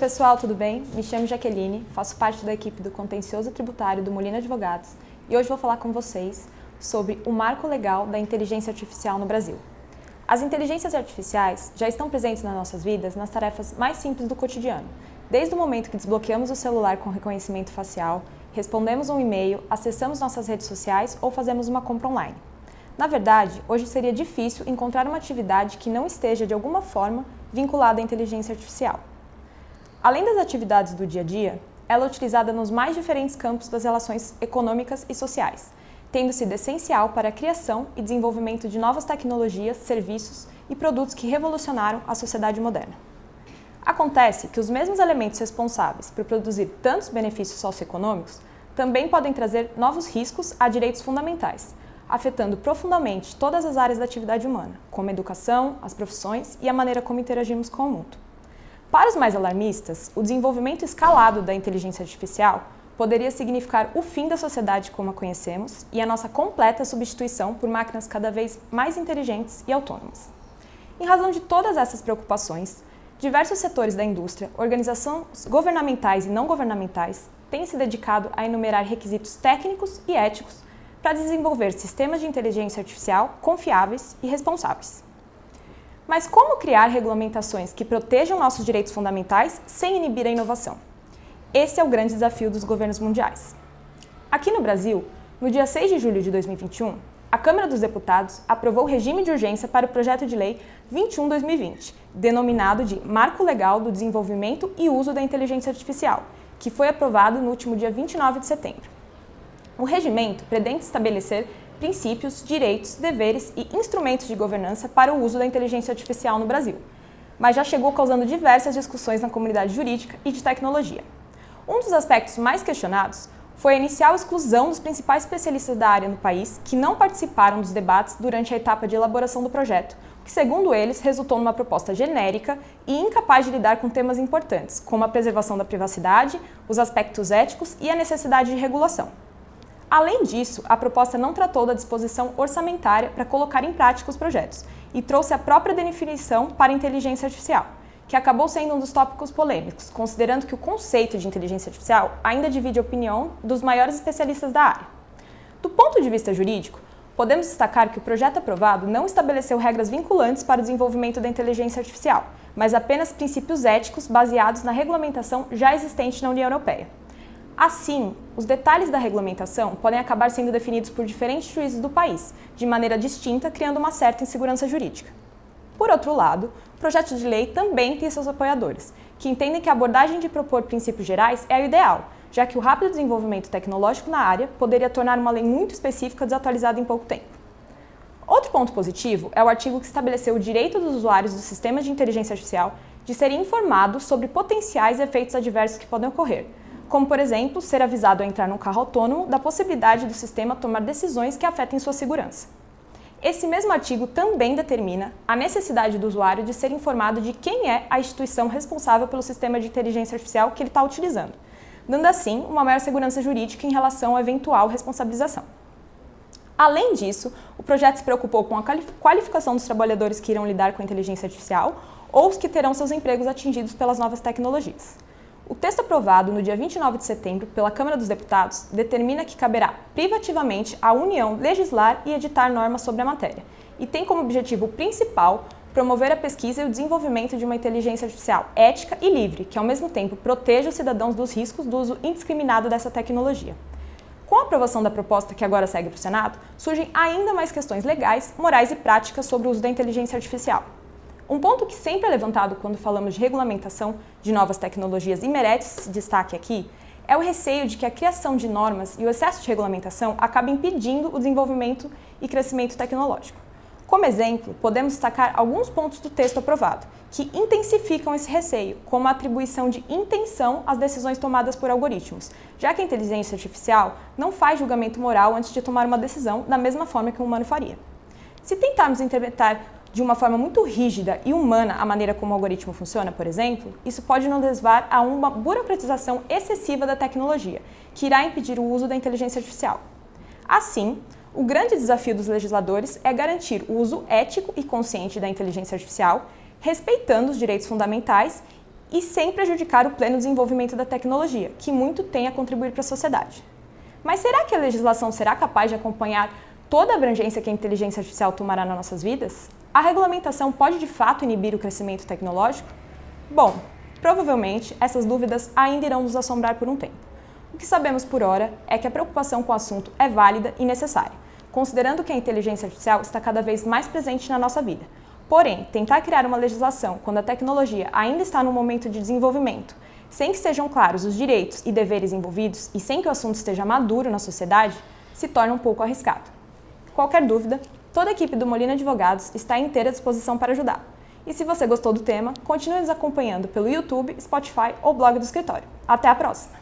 pessoal, tudo bem? Me chamo Jaqueline, faço parte da equipe do Contencioso Tributário do Molina Advogados e hoje vou falar com vocês sobre o marco legal da inteligência artificial no Brasil. As inteligências artificiais já estão presentes nas nossas vidas nas tarefas mais simples do cotidiano, desde o momento que desbloqueamos o celular com reconhecimento facial, respondemos um e-mail, acessamos nossas redes sociais ou fazemos uma compra online. Na verdade, hoje seria difícil encontrar uma atividade que não esteja de alguma forma vinculada à inteligência artificial. Além das atividades do dia a dia, ela é utilizada nos mais diferentes campos das relações econômicas e sociais, tendo sido essencial para a criação e desenvolvimento de novas tecnologias, serviços e produtos que revolucionaram a sociedade moderna. Acontece que os mesmos elementos responsáveis por produzir tantos benefícios socioeconômicos também podem trazer novos riscos a direitos fundamentais, afetando profundamente todas as áreas da atividade humana, como a educação, as profissões e a maneira como interagimos com o mundo. Para os mais alarmistas, o desenvolvimento escalado da inteligência artificial poderia significar o fim da sociedade como a conhecemos e a nossa completa substituição por máquinas cada vez mais inteligentes e autônomas. Em razão de todas essas preocupações, diversos setores da indústria, organizações governamentais e não governamentais têm se dedicado a enumerar requisitos técnicos e éticos para desenvolver sistemas de inteligência artificial confiáveis e responsáveis. Mas como criar regulamentações que protejam nossos direitos fundamentais sem inibir a inovação? Esse é o grande desafio dos governos mundiais. Aqui no Brasil, no dia 6 de julho de 2021, a Câmara dos Deputados aprovou o regime de urgência para o projeto de lei 21/2020, denominado de Marco Legal do Desenvolvimento e Uso da Inteligência Artificial, que foi aprovado no último dia 29 de setembro. O regimento pretende estabelecer princípios, direitos, deveres e instrumentos de governança para o uso da inteligência artificial no Brasil, mas já chegou causando diversas discussões na comunidade jurídica e de tecnologia. Um dos aspectos mais questionados foi a inicial exclusão dos principais especialistas da área no país que não participaram dos debates durante a etapa de elaboração do projeto, que, segundo eles, resultou numa proposta genérica e incapaz de lidar com temas importantes, como a preservação da privacidade, os aspectos éticos e a necessidade de regulação. Além disso, a proposta não tratou da disposição orçamentária para colocar em prática os projetos e trouxe a própria definição para inteligência artificial, que acabou sendo um dos tópicos polêmicos, considerando que o conceito de inteligência artificial ainda divide a opinião dos maiores especialistas da área. Do ponto de vista jurídico, podemos destacar que o projeto aprovado não estabeleceu regras vinculantes para o desenvolvimento da inteligência artificial, mas apenas princípios éticos baseados na regulamentação já existente na União Europeia. Assim, os detalhes da regulamentação podem acabar sendo definidos por diferentes juízes do país, de maneira distinta, criando uma certa insegurança jurídica. Por outro lado, o projeto de lei também tem seus apoiadores, que entendem que a abordagem de propor princípios gerais é a ideal, já que o rápido desenvolvimento tecnológico na área poderia tornar uma lei muito específica desatualizada em pouco tempo. Outro ponto positivo é o artigo que estabeleceu o direito dos usuários do sistema de inteligência artificial de serem informados sobre potenciais efeitos adversos que podem ocorrer, como, por exemplo, ser avisado ao entrar num carro autônomo da possibilidade do sistema tomar decisões que afetem sua segurança. Esse mesmo artigo também determina a necessidade do usuário de ser informado de quem é a instituição responsável pelo sistema de inteligência artificial que ele está utilizando, dando assim uma maior segurança jurídica em relação à eventual responsabilização. Além disso, o projeto se preocupou com a qualificação dos trabalhadores que irão lidar com a inteligência artificial ou os que terão seus empregos atingidos pelas novas tecnologias. O texto aprovado no dia 29 de setembro pela Câmara dos Deputados determina que caberá privativamente à União legislar e editar normas sobre a matéria e tem como objetivo principal promover a pesquisa e o desenvolvimento de uma inteligência artificial ética e livre, que ao mesmo tempo proteja os cidadãos dos riscos do uso indiscriminado dessa tecnologia. Com a aprovação da proposta que agora segue para o Senado, surgem ainda mais questões legais, morais e práticas sobre o uso da inteligência artificial. Um ponto que sempre é levantado quando falamos de regulamentação de novas tecnologias e merece destaque aqui é o receio de que a criação de normas e o excesso de regulamentação acabem impedindo o desenvolvimento e crescimento tecnológico. Como exemplo, podemos destacar alguns pontos do texto aprovado, que intensificam esse receio, como a atribuição de intenção às decisões tomadas por algoritmos, já que a inteligência artificial não faz julgamento moral antes de tomar uma decisão da mesma forma que um humano faria. Se tentarmos interpretar de uma forma muito rígida e humana a maneira como o algoritmo funciona, por exemplo, isso pode nos levar a uma burocratização excessiva da tecnologia, que irá impedir o uso da inteligência artificial. Assim, o grande desafio dos legisladores é garantir o uso ético e consciente da inteligência artificial, respeitando os direitos fundamentais e sem prejudicar o pleno desenvolvimento da tecnologia, que muito tem a contribuir para a sociedade. Mas será que a legislação será capaz de acompanhar toda a abrangência que a inteligência artificial tomará nas nossas vidas? A regulamentação pode de fato inibir o crescimento tecnológico? Bom, provavelmente essas dúvidas ainda irão nos assombrar por um tempo. O que sabemos por hora é que a preocupação com o assunto é válida e necessária, considerando que a inteligência artificial está cada vez mais presente na nossa vida. Porém, tentar criar uma legislação quando a tecnologia ainda está no momento de desenvolvimento, sem que sejam claros os direitos e deveres envolvidos e sem que o assunto esteja maduro na sociedade, se torna um pouco arriscado. Qualquer dúvida, toda a equipe do Molina Advogados está à inteira disposição para ajudar. E se você gostou do tema, continue nos acompanhando pelo YouTube, Spotify ou blog do escritório. Até a próxima!